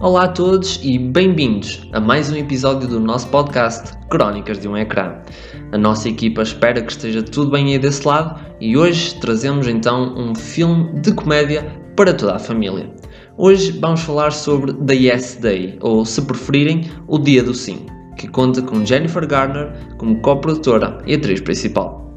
Olá a todos e bem-vindos a mais um episódio do nosso podcast Crónicas de um Ecrã. A nossa equipa espera que esteja tudo bem aí desse lado e hoje trazemos então um filme de comédia para toda a família. Hoje vamos falar sobre The Yes Day, ou se preferirem, O Dia do Sim, que conta com Jennifer Garner como co-produtora e atriz principal.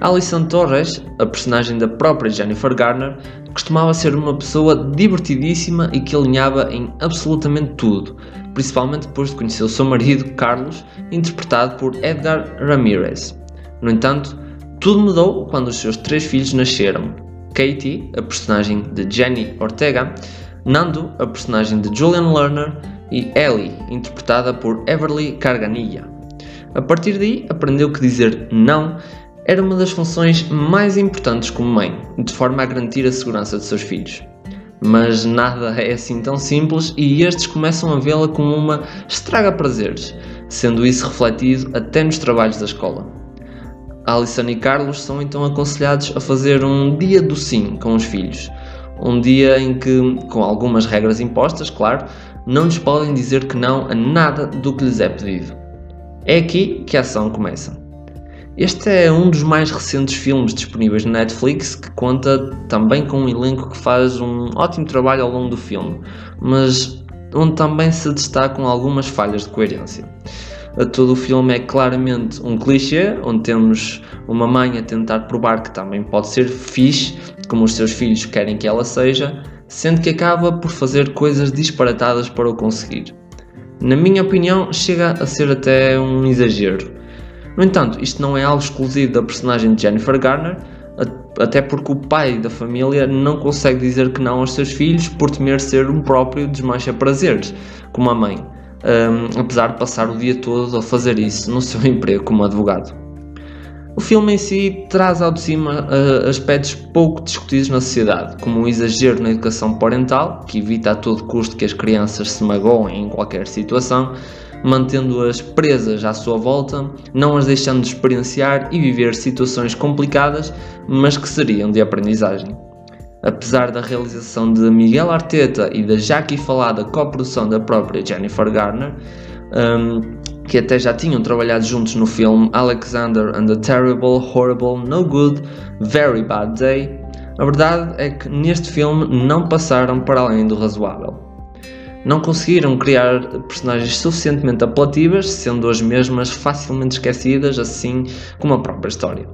Alison Torres, a personagem da própria Jennifer Garner, costumava ser uma pessoa divertidíssima e que alinhava em absolutamente tudo, principalmente depois de conhecer o seu marido, Carlos, interpretado por Edgar Ramirez. No entanto, tudo mudou quando os seus três filhos nasceram. Katie, a personagem de Jenny Ortega, Nando, a personagem de Julian Lerner, e Ellie, interpretada por Everly Carganilla. A partir daí, aprendeu que dizer não era uma das funções mais importantes como mãe, de forma a garantir a segurança de seus filhos. Mas nada é assim tão simples e estes começam a vê-la como uma estraga-prazeres, sendo isso refletido até nos trabalhos da escola. Alison e Carlos são então aconselhados a fazer um dia do sim com os filhos, um dia em que, com algumas regras impostas, claro, não lhes podem dizer que não a nada do que lhes é pedido. É aqui que a ação começa. Este é um dos mais recentes filmes disponíveis na Netflix que conta também com um elenco que faz um ótimo trabalho ao longo do filme, mas onde também se destacam algumas falhas de coerência. Todo o filme é claramente um clichê, onde temos uma mãe a tentar provar que também pode ser fixe, como os seus filhos querem que ela seja, sendo que acaba por fazer coisas disparatadas para o conseguir. Na minha opinião, chega a ser até um exagero no entanto, isto não é algo exclusivo da personagem de Jennifer Garner, até porque o pai da família não consegue dizer que não aos seus filhos por temer ser um próprio desmancha prazeres, como a mãe, um, apesar de passar o dia todo a fazer isso no seu emprego como advogado. O filme em si traz ao de cima uh, aspectos pouco discutidos na sociedade, como o exagero na educação parental, que evita a todo custo que as crianças se magoem em qualquer situação, mantendo-as presas à sua volta, não as deixando de experienciar e viver situações complicadas, mas que seriam de aprendizagem. Apesar da realização de Miguel Arteta e da já aqui falada coprodução da própria Jennifer Garner, um, que até já tinham trabalhado juntos no filme Alexander and the Terrible, Horrible, No Good, Very Bad Day, a verdade é que neste filme não passaram para além do razoável não conseguiram criar personagens suficientemente apelativas, sendo as mesmas facilmente esquecidas, assim como a própria história.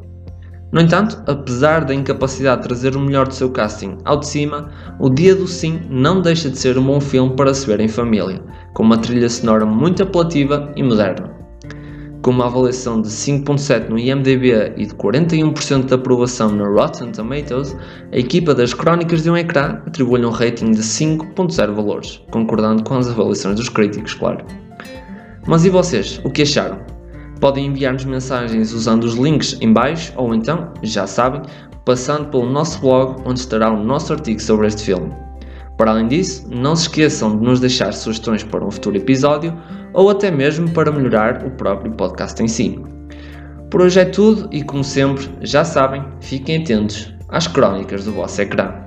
No entanto, apesar da incapacidade de trazer o melhor do seu casting ao de cima, O Dia do Sim não deixa de ser um bom filme para se ver em família, com uma trilha sonora muito apelativa e moderna. Com uma avaliação de 5.7 no IMDb e de 41% de aprovação no Rotten Tomatoes, a equipa das Crónicas de um Ecrã atribui-lhe um rating de 5.0 valores, concordando com as avaliações dos críticos, claro. Mas e vocês, o que acharam? Podem enviar-nos mensagens usando os links em baixo ou então, já sabem, passando pelo nosso blog onde estará o nosso artigo sobre este filme. Para além disso, não se esqueçam de nos deixar sugestões para um futuro episódio ou até mesmo para melhorar o próprio podcast em si. Por hoje é tudo e, como sempre, já sabem, fiquem atentos às crónicas do vosso ecrã.